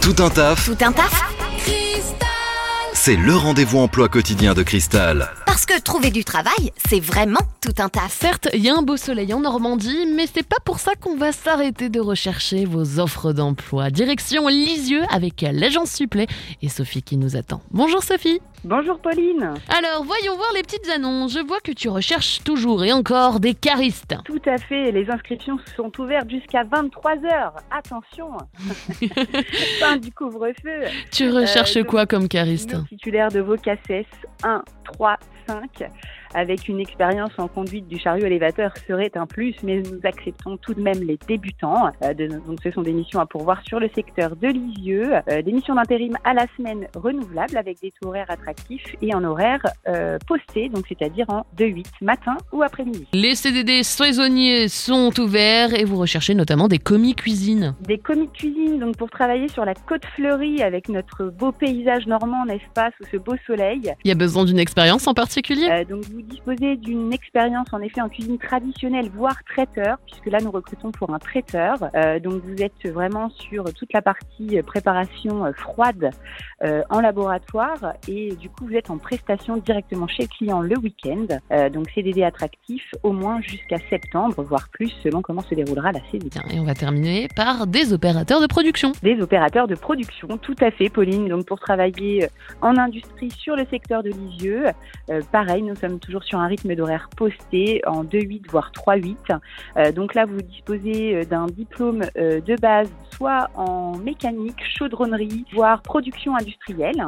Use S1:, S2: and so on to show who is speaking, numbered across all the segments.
S1: Tout un taf,
S2: Tout un taf
S1: c'est le rendez-vous emploi quotidien de Cristal.
S2: Parce que trouver du travail, c'est vraiment tout un taf.
S3: Certes, il y a un beau soleil en Normandie, mais c'est pas pour ça qu'on va s'arrêter de rechercher vos offres d'emploi. Direction Lisieux avec l'agence Supplé et Sophie qui nous attend. Bonjour Sophie.
S4: Bonjour Pauline.
S3: Alors, voyons voir les petites annonces. Je vois que tu recherches toujours et encore des caristes.
S4: Tout à fait, les inscriptions sont ouvertes jusqu'à 23h. Attention, fin du couvre-feu.
S3: Tu recherches
S4: donc,
S3: quoi comme cariste?
S4: Nos titulaires de vos CACES 1, 3, 5 avec une expérience en conduite du chariot élévateur serait un plus, mais nous acceptons tout de même les débutants. Euh, donc ce sont des missions à pourvoir sur le secteur de Lisieux, euh, des missions d'intérim à la semaine renouvelables avec des taux horaires attractifs et en horaire euh, posté, donc c'est-à-dire en 2-8 matin ou après-midi.
S3: Les CDD saisonniers sont ouverts et vous recherchez notamment des commis cuisine.
S4: Des commis cuisine, donc pour travailler sur la côte fleurie avec notre beau paysage normand, n'est-ce pas, sous ce beau soleil.
S3: Il y a besoin d'une expérience en particulier
S4: Euh, donc vous disposez d'une expérience en effet en cuisine traditionnelle, voire traiteur, puisque là nous recrutons pour un traiteur. Euh, donc vous êtes vraiment sur toute la partie euh, préparation froide euh, en laboratoire et du coup vous êtes en prestation directement chez le client le week-end. Donc CDD attractif au moins jusqu'à septembre, voire plus selon comment se déroulera la CDD.
S3: Et on va terminer par des opérateurs de production.
S4: des opérateurs de production, tout à fait, Pauline. Donc pour travailler en industrie sur le secteur de Lisieux, euh, pareil, nous sommes toujours sur un rythme d'horaire posté en 2-8 voire 3-8. Euh, donc là, vous disposez euh, d'un diplôme de base, soit en mécanique, chaudronnerie, voire production industrielle.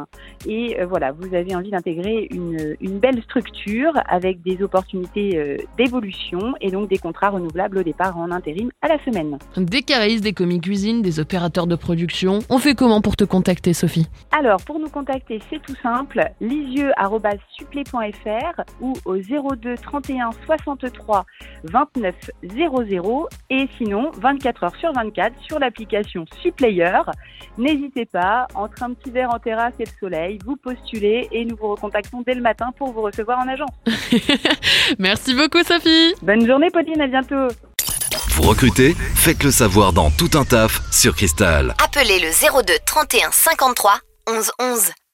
S4: Et voilà, vous avez envie d'intégrer une, une belle structure avec des opportunités d'évolution et donc des contrats renouvelables au départ en intérim à la semaine.
S3: Des caristes, des commis cuisine, des opérateurs de production. On fait comment pour te contacter, Sophie?
S4: Alors, pour nous contacter, c'est tout simple, lisieux.supplé.fr ou au 02 31 63 29 00 et sinon 24 heures sur 24 sur l'application Supplayer. N'hésitez pas, entre un petit verre en terrasse et le soleil, vous postulez et nous vous recontactons dès le matin pour vous recevoir en agence.
S3: Merci beaucoup, Sophie
S4: Bonne journée Pauline, à bientôt
S1: Vous recrutez Faites le savoir dans Tout un taf sur Cristal.
S2: Appelez le 02 31 53 11 11.